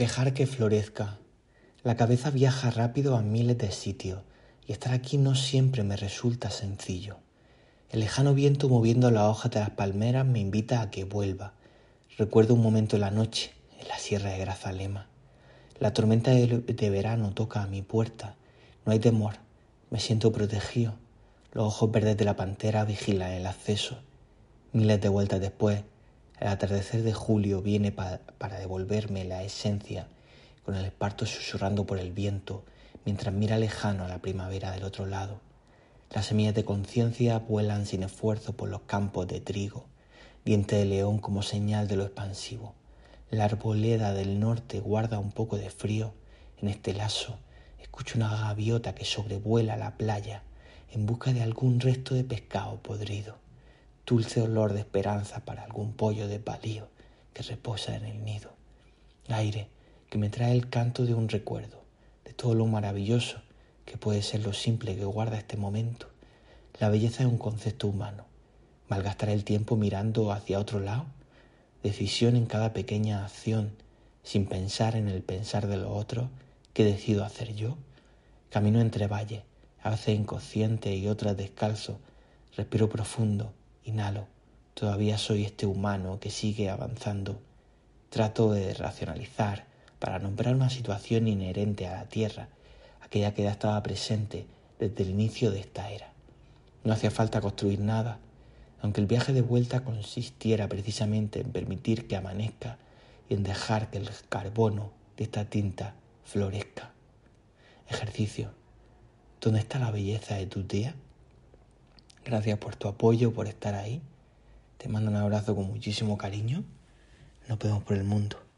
Dejar que florezca. La cabeza viaja rápido a miles de sitios y estar aquí no siempre me resulta sencillo. El lejano viento moviendo las hojas de las palmeras me invita a que vuelva. Recuerdo un momento en la noche, en la sierra de Grazalema. La tormenta de verano toca a mi puerta. No hay temor, me siento protegido. Los ojos verdes de la pantera vigilan el acceso. Miles de vueltas después, el atardecer de julio viene para devolverme la esencia, con el esparto susurrando por el viento, mientras mira lejano a la primavera del otro lado. Las semillas de conciencia vuelan sin esfuerzo por los campos de trigo, diente de león como señal de lo expansivo. La arboleda del norte guarda un poco de frío. En este lazo escucho una gaviota que sobrevuela la playa en busca de algún resto de pescado podrido dulce olor de esperanza para algún pollo de palío que reposa en el nido. Aire que me trae el canto de un recuerdo, de todo lo maravilloso que puede ser lo simple que guarda este momento. La belleza es un concepto humano. Malgastar el tiempo mirando hacia otro lado, decisión en cada pequeña acción, sin pensar en el pensar de los otros, ¿qué decido hacer yo? Camino entre valles, a veces inconsciente y otras descalzo, respiro profundo, Inhalo. Todavía soy este humano que sigue avanzando. Trato de racionalizar para nombrar una situación inherente a la Tierra, aquella que ya estaba presente desde el inicio de esta era. No hacía falta construir nada, aunque el viaje de vuelta consistiera precisamente en permitir que amanezca y en dejar que el carbono de esta tinta florezca. Ejercicio. ¿Dónde está la belleza de tu día? Gracias por tu apoyo, por estar ahí. Te mando un abrazo con muchísimo cariño. Nos vemos por el mundo.